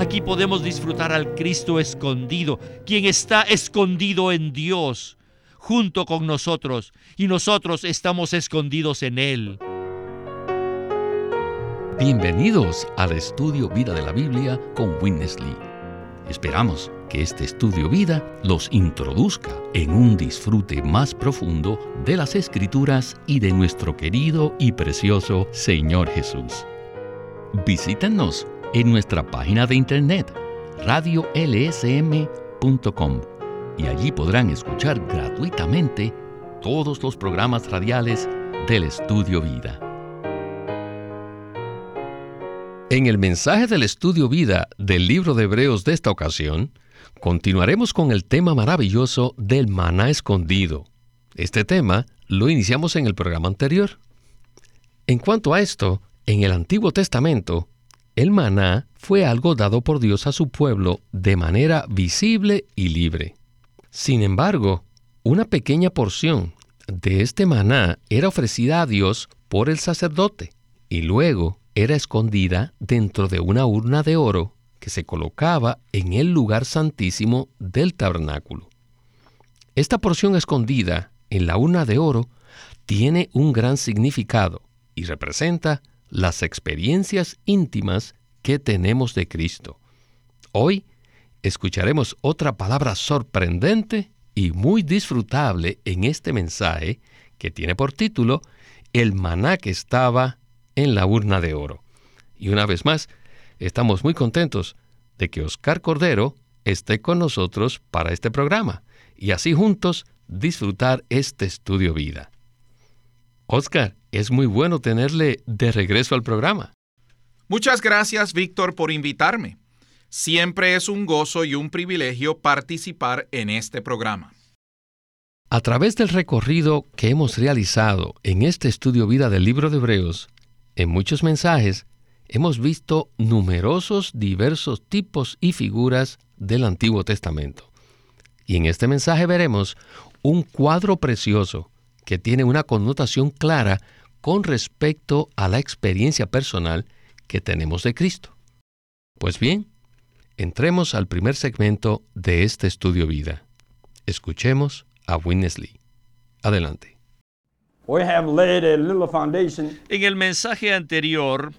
Aquí podemos disfrutar al Cristo escondido, quien está escondido en Dios, junto con nosotros, y nosotros estamos escondidos en Él. Bienvenidos al estudio Vida de la Biblia con Witness Lee. Esperamos que este estudio vida los introduzca en un disfrute más profundo de las escrituras y de nuestro querido y precioso Señor Jesús. Visítenos en nuestra página de internet radiolsm.com y allí podrán escuchar gratuitamente todos los programas radiales del estudio vida. En el mensaje del estudio vida del libro de Hebreos de esta ocasión, continuaremos con el tema maravilloso del maná escondido. Este tema lo iniciamos en el programa anterior. En cuanto a esto, en el Antiguo Testamento, el maná fue algo dado por Dios a su pueblo de manera visible y libre. Sin embargo, una pequeña porción de este maná era ofrecida a Dios por el sacerdote y luego era escondida dentro de una urna de oro que se colocaba en el lugar santísimo del tabernáculo. Esta porción escondida en la urna de oro tiene un gran significado y representa las experiencias íntimas que tenemos de Cristo. Hoy escucharemos otra palabra sorprendente y muy disfrutable en este mensaje que tiene por título El maná que estaba en la urna de oro. Y una vez más, estamos muy contentos de que Oscar Cordero esté con nosotros para este programa y así juntos disfrutar este estudio vida. Oscar, es muy bueno tenerle de regreso al programa. Muchas gracias, Víctor, por invitarme. Siempre es un gozo y un privilegio participar en este programa. A través del recorrido que hemos realizado en este estudio vida del libro de Hebreos, en muchos mensajes hemos visto numerosos diversos tipos y figuras del Antiguo Testamento. Y en este mensaje veremos un cuadro precioso que tiene una connotación clara con respecto a la experiencia personal que tenemos de Cristo. Pues bien, entremos al primer segmento de este estudio vida. Escuchemos a Winnesley. Adelante. En el mensaje anterior,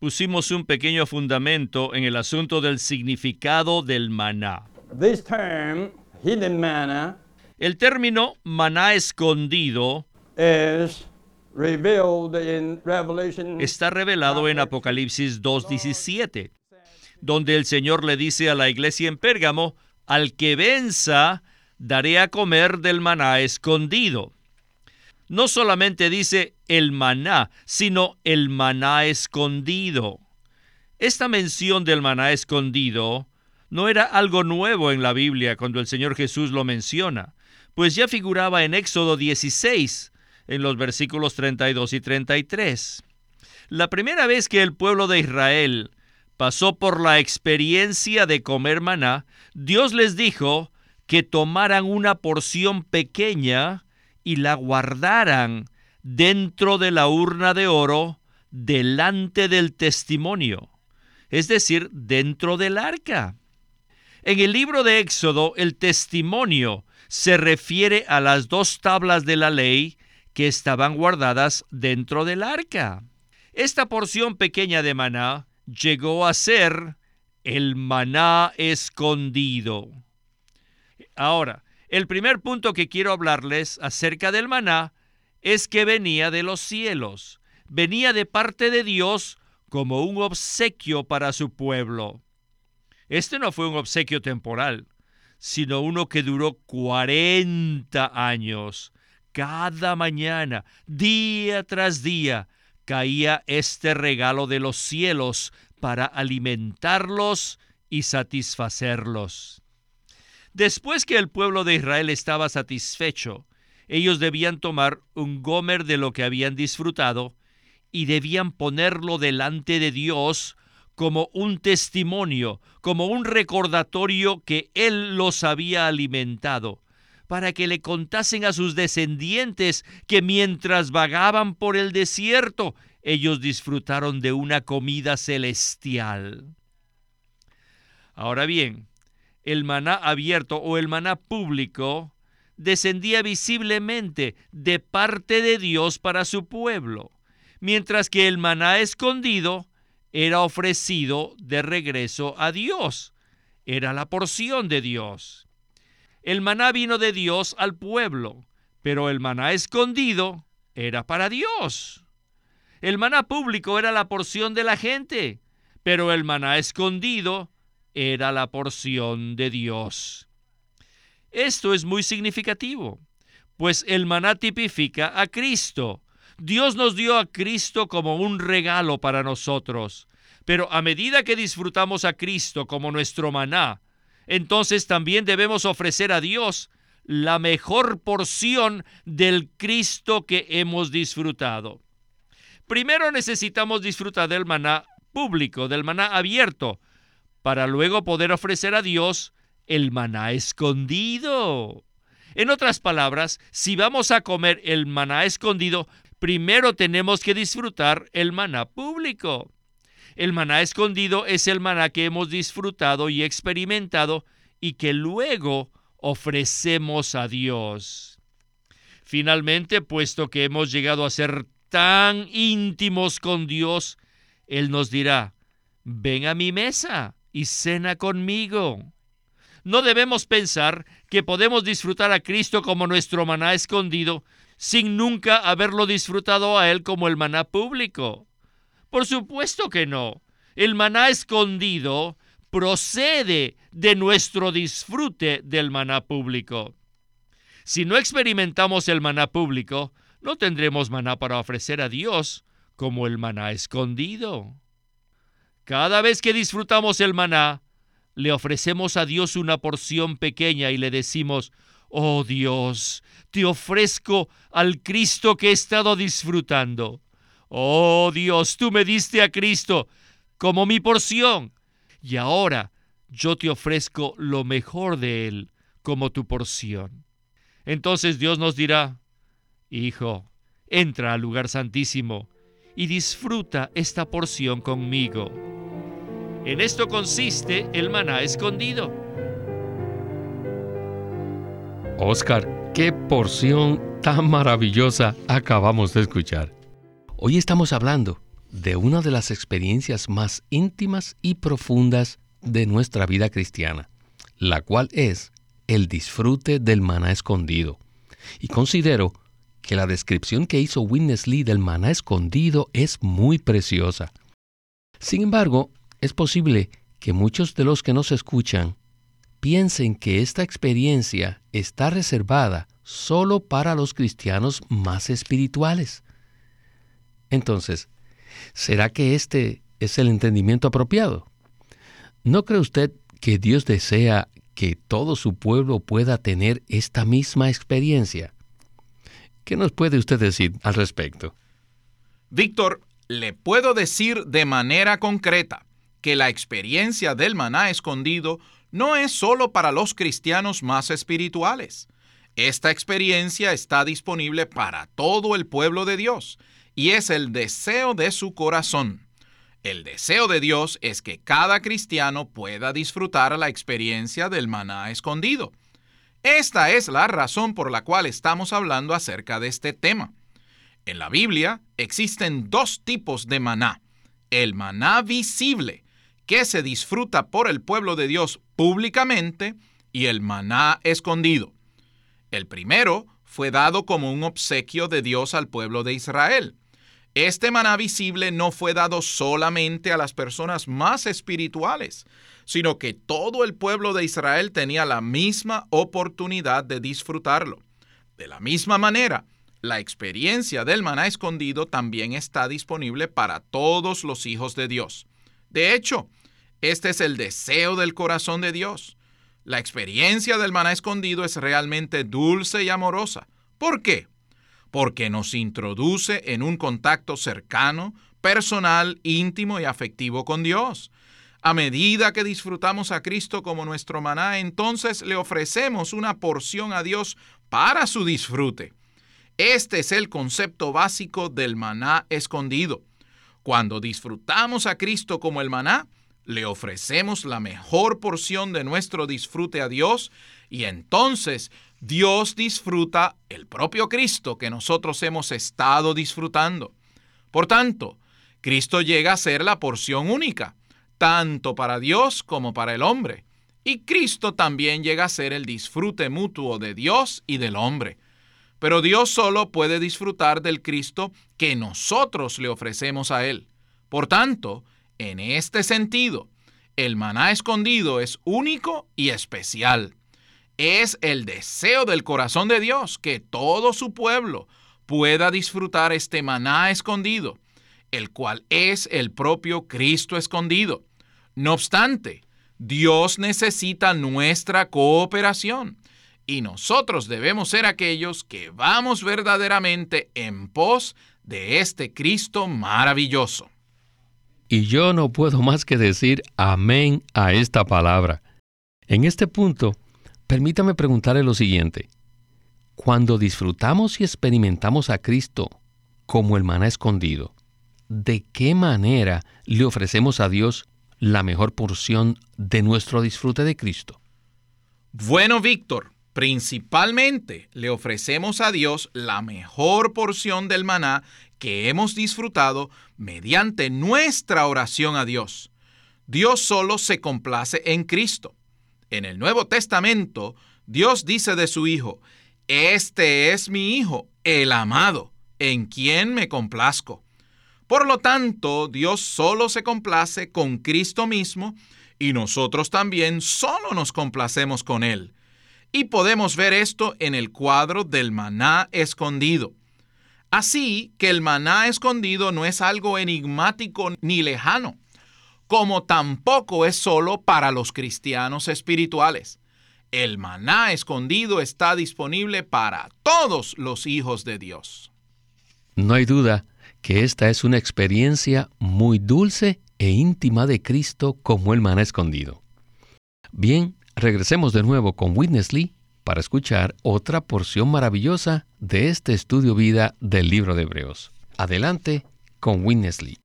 pusimos un pequeño fundamento en el asunto del significado del maná. El término maná escondido está revelado en Apocalipsis 2.17, donde el Señor le dice a la iglesia en Pérgamo, al que venza, daré a comer del maná escondido. No solamente dice el maná, sino el maná escondido. Esta mención del maná escondido no era algo nuevo en la Biblia cuando el Señor Jesús lo menciona, pues ya figuraba en Éxodo 16, en los versículos 32 y 33. La primera vez que el pueblo de Israel pasó por la experiencia de comer maná, Dios les dijo que tomaran una porción pequeña y la guardaran dentro de la urna de oro delante del testimonio, es decir, dentro del arca. En el libro de Éxodo, el testimonio se refiere a las dos tablas de la ley que estaban guardadas dentro del arca. Esta porción pequeña de maná llegó a ser el maná escondido. Ahora, el primer punto que quiero hablarles acerca del maná es que venía de los cielos, venía de parte de Dios como un obsequio para su pueblo. Este no fue un obsequio temporal, sino uno que duró 40 años. Cada mañana, día tras día, caía este regalo de los cielos para alimentarlos y satisfacerlos. Después que el pueblo de Israel estaba satisfecho, ellos debían tomar un gomer de lo que habían disfrutado y debían ponerlo delante de Dios como un testimonio, como un recordatorio que Él los había alimentado, para que le contasen a sus descendientes que mientras vagaban por el desierto, ellos disfrutaron de una comida celestial. Ahora bien, el maná abierto o el maná público descendía visiblemente de parte de Dios para su pueblo, mientras que el maná escondido era ofrecido de regreso a Dios. Era la porción de Dios. El maná vino de Dios al pueblo, pero el maná escondido era para Dios. El maná público era la porción de la gente, pero el maná escondido era la porción de Dios. Esto es muy significativo, pues el maná tipifica a Cristo. Dios nos dio a Cristo como un regalo para nosotros, pero a medida que disfrutamos a Cristo como nuestro maná, entonces también debemos ofrecer a Dios la mejor porción del Cristo que hemos disfrutado. Primero necesitamos disfrutar del maná público, del maná abierto, para luego poder ofrecer a Dios el maná escondido. En otras palabras, si vamos a comer el maná escondido, primero tenemos que disfrutar el maná público. El maná escondido es el maná que hemos disfrutado y experimentado y que luego ofrecemos a Dios. Finalmente, puesto que hemos llegado a ser tan íntimos con Dios, Él nos dirá, ven a mi mesa y cena conmigo. No debemos pensar que podemos disfrutar a Cristo como nuestro maná escondido sin nunca haberlo disfrutado a Él como el maná público. Por supuesto que no. El maná escondido procede de nuestro disfrute del maná público. Si no experimentamos el maná público, no tendremos maná para ofrecer a Dios como el maná escondido. Cada vez que disfrutamos el maná, le ofrecemos a Dios una porción pequeña y le decimos, oh Dios, te ofrezco al Cristo que he estado disfrutando. Oh Dios, tú me diste a Cristo como mi porción, y ahora yo te ofrezco lo mejor de Él como tu porción. Entonces Dios nos dirá, Hijo, entra al lugar santísimo y disfruta esta porción conmigo. En esto consiste el maná escondido. Oscar, qué porción tan maravillosa acabamos de escuchar. Hoy estamos hablando de una de las experiencias más íntimas y profundas de nuestra vida cristiana, la cual es el disfrute del maná escondido. Y considero que la descripción que hizo Witness Lee del maná escondido es muy preciosa. Sin embargo, es posible que muchos de los que nos escuchan piensen que esta experiencia está reservada solo para los cristianos más espirituales. Entonces, ¿será que este es el entendimiento apropiado? ¿No cree usted que Dios desea que todo su pueblo pueda tener esta misma experiencia? ¿Qué nos puede usted decir al respecto? Víctor, le puedo decir de manera concreta que la experiencia del maná escondido no es solo para los cristianos más espirituales. Esta experiencia está disponible para todo el pueblo de Dios y es el deseo de su corazón. El deseo de Dios es que cada cristiano pueda disfrutar la experiencia del maná escondido. Esta es la razón por la cual estamos hablando acerca de este tema. En la Biblia existen dos tipos de maná. El maná visible, que se disfruta por el pueblo de Dios públicamente, y el maná escondido. El primero fue dado como un obsequio de Dios al pueblo de Israel. Este maná visible no fue dado solamente a las personas más espirituales, sino que todo el pueblo de Israel tenía la misma oportunidad de disfrutarlo. De la misma manera, la experiencia del maná escondido también está disponible para todos los hijos de Dios. De hecho, este es el deseo del corazón de Dios. La experiencia del maná escondido es realmente dulce y amorosa. ¿Por qué? Porque nos introduce en un contacto cercano, personal, íntimo y afectivo con Dios. A medida que disfrutamos a Cristo como nuestro maná, entonces le ofrecemos una porción a Dios para su disfrute. Este es el concepto básico del maná escondido. Cuando disfrutamos a Cristo como el maná, le ofrecemos la mejor porción de nuestro disfrute a Dios y entonces Dios disfruta el propio Cristo que nosotros hemos estado disfrutando. Por tanto, Cristo llega a ser la porción única, tanto para Dios como para el hombre. Y Cristo también llega a ser el disfrute mutuo de Dios y del hombre. Pero Dios solo puede disfrutar del Cristo que nosotros le ofrecemos a Él. Por tanto, en este sentido, el maná escondido es único y especial. Es el deseo del corazón de Dios que todo su pueblo pueda disfrutar este maná escondido, el cual es el propio Cristo escondido. No obstante, Dios necesita nuestra cooperación y nosotros debemos ser aquellos que vamos verdaderamente en pos de este Cristo maravilloso. Y yo no puedo más que decir amén a esta palabra. En este punto, permítame preguntarle lo siguiente. Cuando disfrutamos y experimentamos a Cristo como el maná escondido, ¿de qué manera le ofrecemos a Dios la mejor porción de nuestro disfrute de Cristo? Bueno, Víctor, principalmente le ofrecemos a Dios la mejor porción del maná que hemos disfrutado mediante nuestra oración a Dios. Dios solo se complace en Cristo. En el Nuevo Testamento, Dios dice de su Hijo, Este es mi Hijo, el amado, en quien me complazco. Por lo tanto, Dios solo se complace con Cristo mismo y nosotros también solo nos complacemos con Él. Y podemos ver esto en el cuadro del maná escondido. Así que el maná escondido no es algo enigmático ni lejano, como tampoco es solo para los cristianos espirituales. El maná escondido está disponible para todos los hijos de Dios. No hay duda que esta es una experiencia muy dulce e íntima de Cristo como el maná escondido. Bien, regresemos de nuevo con Witness Lee para escuchar otra porción maravillosa de este estudio vida del libro de Hebreos. Adelante con Witness Lee.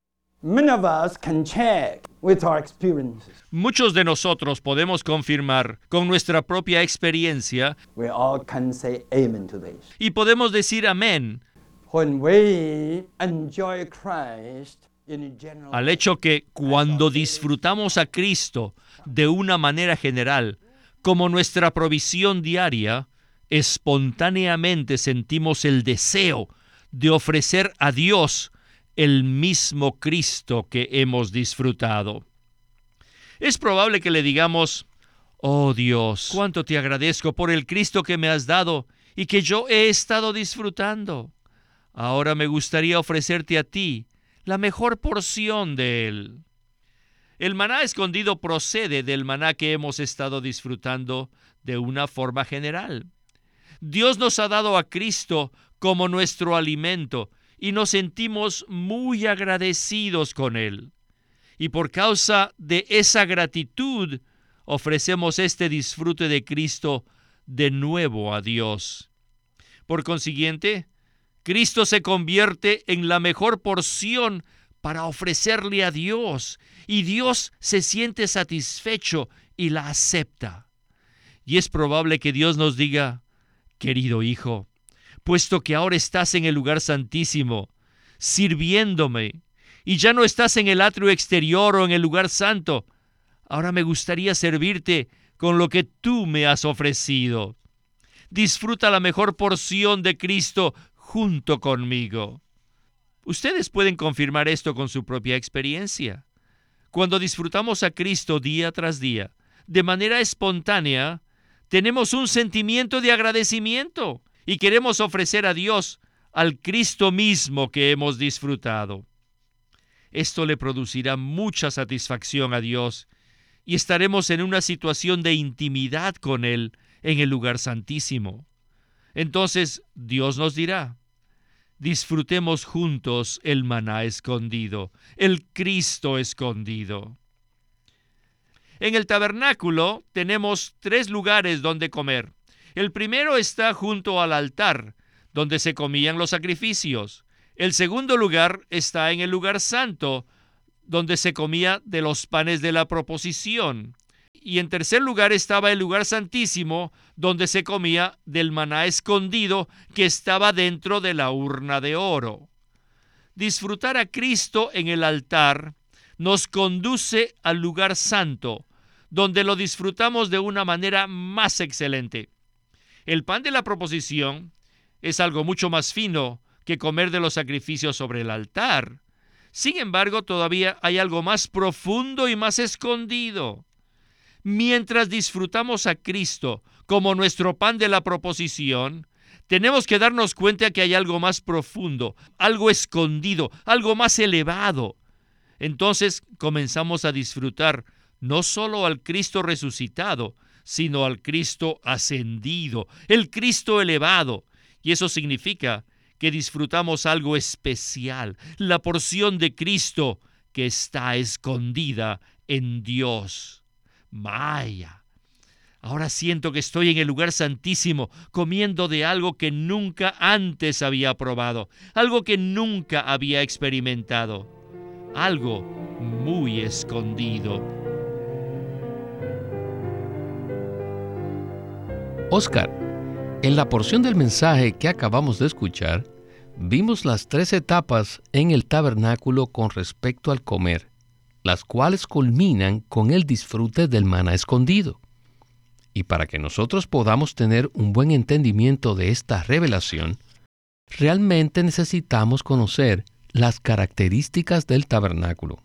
Muchos de nosotros podemos confirmar con nuestra propia experiencia y podemos decir amén al hecho que cuando disfrutamos a Cristo de una manera general, como nuestra provisión diaria, espontáneamente sentimos el deseo de ofrecer a Dios el mismo Cristo que hemos disfrutado. Es probable que le digamos, oh Dios, cuánto te agradezco por el Cristo que me has dado y que yo he estado disfrutando. Ahora me gustaría ofrecerte a ti la mejor porción de él. El maná escondido procede del maná que hemos estado disfrutando de una forma general. Dios nos ha dado a Cristo como nuestro alimento y nos sentimos muy agradecidos con Él. Y por causa de esa gratitud, ofrecemos este disfrute de Cristo de nuevo a Dios. Por consiguiente, Cristo se convierte en la mejor porción para ofrecerle a Dios y Dios se siente satisfecho y la acepta. Y es probable que Dios nos diga, querido hijo, puesto que ahora estás en el lugar santísimo, sirviéndome, y ya no estás en el atrio exterior o en el lugar santo, ahora me gustaría servirte con lo que tú me has ofrecido. Disfruta la mejor porción de Cristo junto conmigo. Ustedes pueden confirmar esto con su propia experiencia. Cuando disfrutamos a Cristo día tras día, de manera espontánea, tenemos un sentimiento de agradecimiento y queremos ofrecer a Dios al Cristo mismo que hemos disfrutado. Esto le producirá mucha satisfacción a Dios y estaremos en una situación de intimidad con Él en el lugar santísimo. Entonces Dios nos dirá, disfrutemos juntos el maná escondido, el Cristo escondido. En el tabernáculo tenemos tres lugares donde comer. El primero está junto al altar, donde se comían los sacrificios. El segundo lugar está en el lugar santo, donde se comía de los panes de la proposición. Y en tercer lugar estaba el lugar santísimo, donde se comía del maná escondido que estaba dentro de la urna de oro. Disfrutar a Cristo en el altar nos conduce al lugar santo, donde lo disfrutamos de una manera más excelente. El pan de la proposición es algo mucho más fino que comer de los sacrificios sobre el altar. Sin embargo, todavía hay algo más profundo y más escondido. Mientras disfrutamos a Cristo como nuestro pan de la proposición, tenemos que darnos cuenta que hay algo más profundo, algo escondido, algo más elevado. Entonces comenzamos a disfrutar no solo al Cristo resucitado, sino al Cristo ascendido, el Cristo elevado. Y eso significa que disfrutamos algo especial, la porción de Cristo que está escondida en Dios. Maya. Ahora siento que estoy en el lugar santísimo, comiendo de algo que nunca antes había probado, algo que nunca había experimentado, algo muy escondido. Oscar, en la porción del mensaje que acabamos de escuchar, vimos las tres etapas en el tabernáculo con respecto al comer, las cuales culminan con el disfrute del maná escondido. Y para que nosotros podamos tener un buen entendimiento de esta revelación, realmente necesitamos conocer las características del tabernáculo.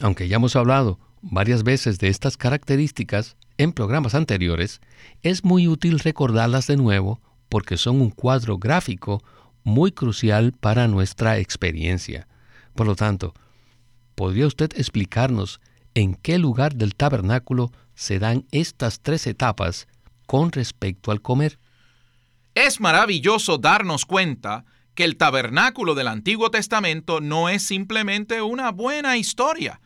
Aunque ya hemos hablado varias veces de estas características en programas anteriores, es muy útil recordarlas de nuevo porque son un cuadro gráfico muy crucial para nuestra experiencia. Por lo tanto, ¿podría usted explicarnos en qué lugar del tabernáculo se dan estas tres etapas con respecto al comer. Es maravilloso darnos cuenta que el tabernáculo del Antiguo Testamento no es simplemente una buena historia,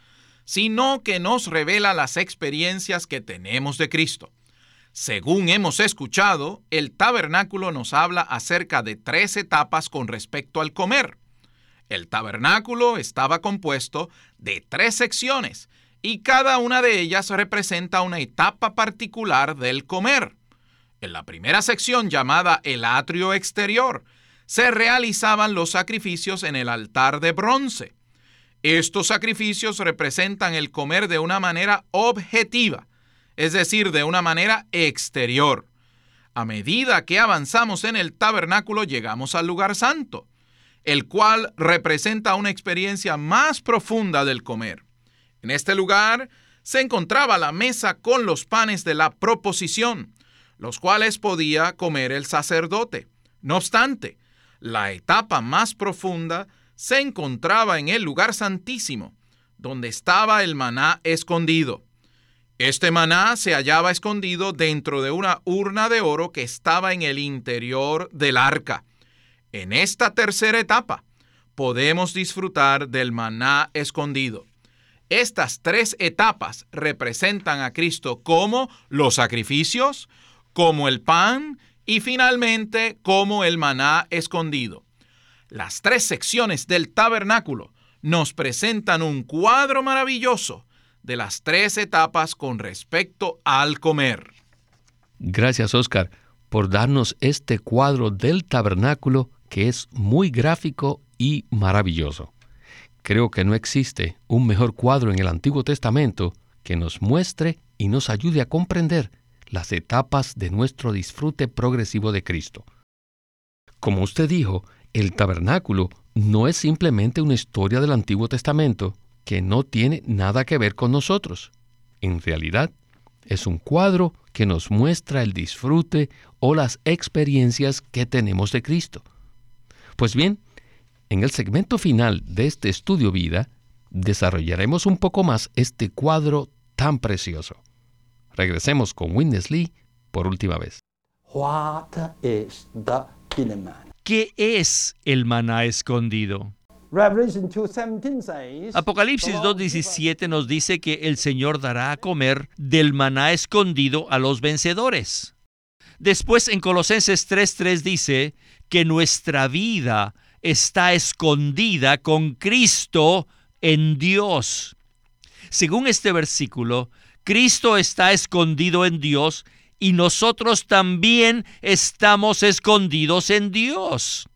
sino que nos revela las experiencias que tenemos de Cristo. Según hemos escuchado, el tabernáculo nos habla acerca de tres etapas con respecto al comer. El tabernáculo estaba compuesto de tres secciones y cada una de ellas representa una etapa particular del comer. En la primera sección llamada el atrio exterior, se realizaban los sacrificios en el altar de bronce. Estos sacrificios representan el comer de una manera objetiva, es decir, de una manera exterior. A medida que avanzamos en el tabernáculo llegamos al lugar santo, el cual representa una experiencia más profunda del comer. En este lugar se encontraba la mesa con los panes de la proposición, los cuales podía comer el sacerdote. No obstante, la etapa más profunda se encontraba en el lugar santísimo, donde estaba el maná escondido. Este maná se hallaba escondido dentro de una urna de oro que estaba en el interior del arca. En esta tercera etapa podemos disfrutar del maná escondido. Estas tres etapas representan a Cristo como los sacrificios, como el pan y finalmente como el maná escondido. Las tres secciones del tabernáculo nos presentan un cuadro maravilloso de las tres etapas con respecto al comer. Gracias, Oscar, por darnos este cuadro del tabernáculo que es muy gráfico y maravilloso. Creo que no existe un mejor cuadro en el Antiguo Testamento que nos muestre y nos ayude a comprender las etapas de nuestro disfrute progresivo de Cristo. Como usted dijo, el tabernáculo no es simplemente una historia del Antiguo Testamento que no tiene nada que ver con nosotros. En realidad, es un cuadro que nos muestra el disfrute o las experiencias que tenemos de Cristo. Pues bien, en el segmento final de este estudio vida, desarrollaremos un poco más este cuadro tan precioso. Regresemos con Witness Lee por última vez. ¿Qué es el maná escondido? Apocalipsis 2.17 nos dice que el Señor dará a comer del maná escondido a los vencedores. Después en Colosenses 3.3 dice que nuestra vida está escondida con Cristo en Dios. Según este versículo, Cristo está escondido en Dios y nosotros también estamos escondidos en Dios.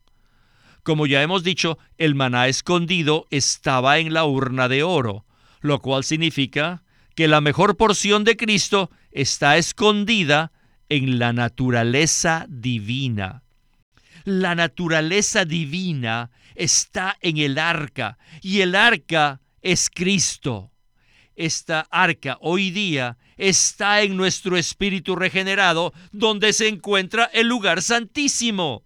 Como ya hemos dicho, el maná escondido estaba en la urna de oro, lo cual significa que la mejor porción de Cristo está escondida en la naturaleza divina. La naturaleza divina está en el arca y el arca es Cristo. Esta arca hoy día está en nuestro espíritu regenerado donde se encuentra el lugar santísimo.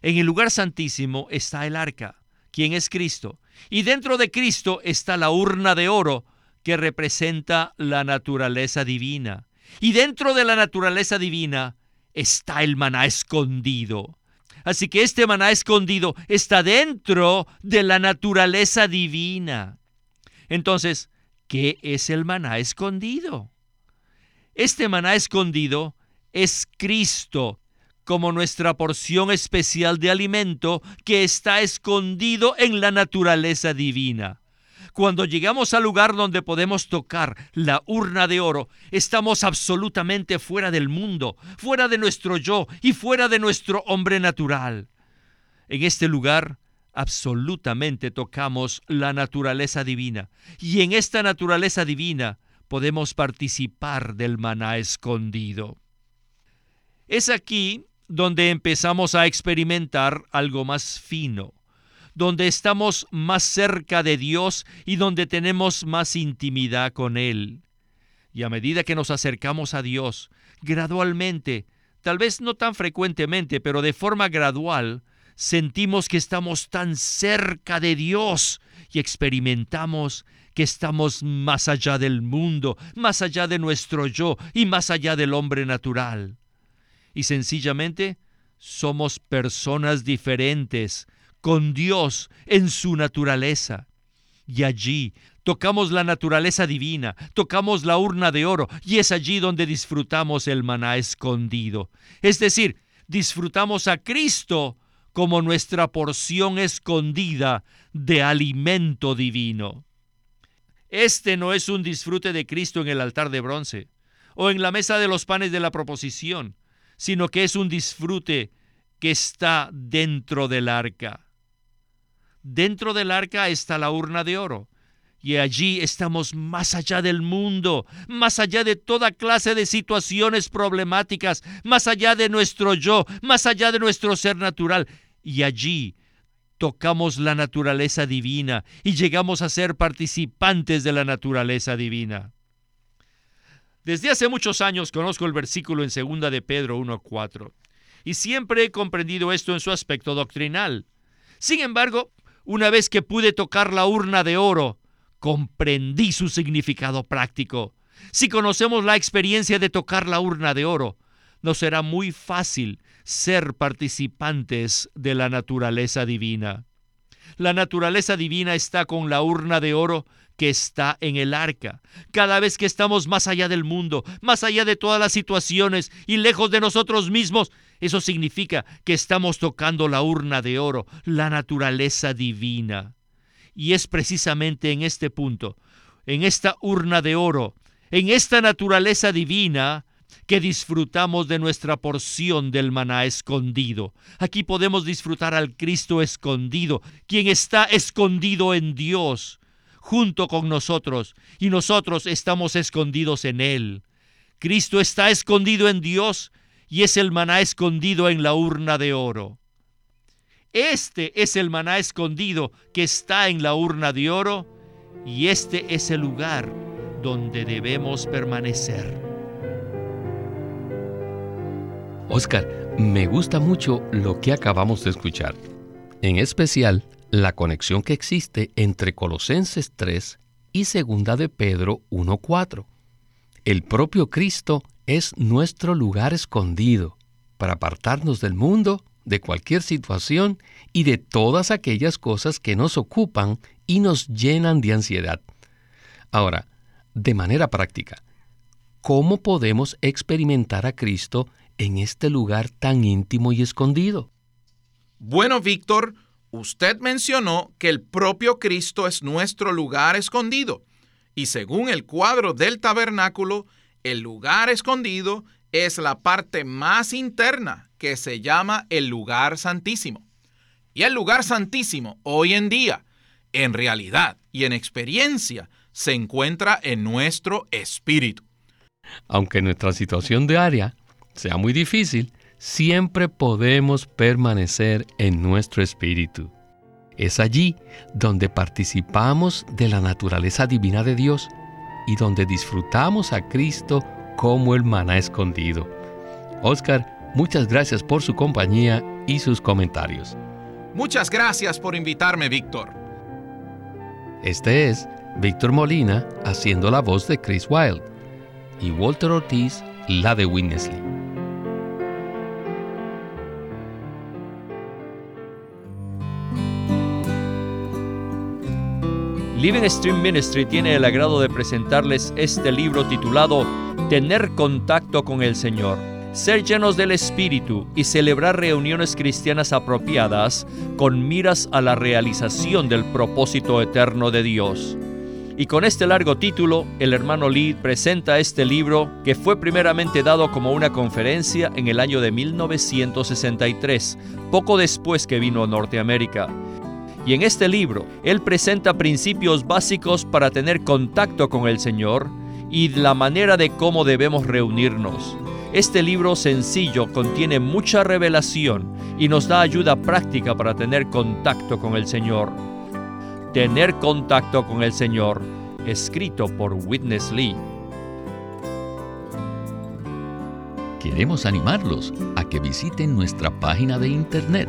En el lugar santísimo está el arca, quien es Cristo, y dentro de Cristo está la urna de oro que representa la naturaleza divina. Y dentro de la naturaleza divina está el maná escondido. Así que este maná escondido está dentro de la naturaleza divina. Entonces, ¿qué es el maná escondido? Este maná escondido es Cristo como nuestra porción especial de alimento que está escondido en la naturaleza divina. Cuando llegamos al lugar donde podemos tocar la urna de oro, estamos absolutamente fuera del mundo, fuera de nuestro yo y fuera de nuestro hombre natural. En este lugar absolutamente tocamos la naturaleza divina y en esta naturaleza divina podemos participar del maná escondido. Es aquí donde empezamos a experimentar algo más fino donde estamos más cerca de Dios y donde tenemos más intimidad con Él. Y a medida que nos acercamos a Dios, gradualmente, tal vez no tan frecuentemente, pero de forma gradual, sentimos que estamos tan cerca de Dios y experimentamos que estamos más allá del mundo, más allá de nuestro yo y más allá del hombre natural. Y sencillamente somos personas diferentes, con Dios en su naturaleza. Y allí tocamos la naturaleza divina, tocamos la urna de oro, y es allí donde disfrutamos el maná escondido. Es decir, disfrutamos a Cristo como nuestra porción escondida de alimento divino. Este no es un disfrute de Cristo en el altar de bronce o en la mesa de los panes de la proposición, sino que es un disfrute que está dentro del arca. Dentro del arca está la urna de oro. Y allí estamos más allá del mundo, más allá de toda clase de situaciones problemáticas, más allá de nuestro yo, más allá de nuestro ser natural. Y allí tocamos la naturaleza divina y llegamos a ser participantes de la naturaleza divina. Desde hace muchos años conozco el versículo en 2 de Pedro 1.4 y siempre he comprendido esto en su aspecto doctrinal. Sin embargo, una vez que pude tocar la urna de oro, comprendí su significado práctico. Si conocemos la experiencia de tocar la urna de oro, nos será muy fácil ser participantes de la naturaleza divina. La naturaleza divina está con la urna de oro que está en el arca. Cada vez que estamos más allá del mundo, más allá de todas las situaciones y lejos de nosotros mismos, eso significa que estamos tocando la urna de oro, la naturaleza divina. Y es precisamente en este punto, en esta urna de oro, en esta naturaleza divina, que disfrutamos de nuestra porción del maná escondido. Aquí podemos disfrutar al Cristo escondido, quien está escondido en Dios junto con nosotros y nosotros estamos escondidos en Él. Cristo está escondido en Dios y es el maná escondido en la urna de oro. Este es el maná escondido que está en la urna de oro y este es el lugar donde debemos permanecer. Oscar, me gusta mucho lo que acabamos de escuchar, en especial la conexión que existe entre Colosenses 3 y Segunda de Pedro 1.4. El propio Cristo es nuestro lugar escondido para apartarnos del mundo, de cualquier situación y de todas aquellas cosas que nos ocupan y nos llenan de ansiedad. Ahora, de manera práctica, ¿cómo podemos experimentar a Cristo en este lugar tan íntimo y escondido? Bueno, Víctor, usted mencionó que el propio Cristo es nuestro lugar escondido. Y según el cuadro del tabernáculo, el lugar escondido es la parte más interna que se llama el lugar santísimo. Y el lugar santísimo hoy en día, en realidad y en experiencia, se encuentra en nuestro espíritu. Aunque nuestra situación diaria sea muy difícil, siempre podemos permanecer en nuestro espíritu. Es allí donde participamos de la naturaleza divina de Dios y donde disfrutamos a Cristo como el maná escondido. Oscar, muchas gracias por su compañía y sus comentarios. Muchas gracias por invitarme, Víctor. Este es Víctor Molina haciendo la voz de Chris Wilde y Walter Ortiz la de Winnesley. Living Stream Ministry tiene el agrado de presentarles este libro titulado Tener contacto con el Señor, ser llenos del Espíritu y celebrar reuniones cristianas apropiadas con miras a la realización del propósito eterno de Dios. Y con este largo título, el hermano Lee presenta este libro que fue primeramente dado como una conferencia en el año de 1963, poco después que vino a Norteamérica. Y en este libro, él presenta principios básicos para tener contacto con el Señor y la manera de cómo debemos reunirnos. Este libro sencillo contiene mucha revelación y nos da ayuda práctica para tener contacto con el Señor. Tener contacto con el Señor, escrito por Witness Lee. Queremos animarlos a que visiten nuestra página de internet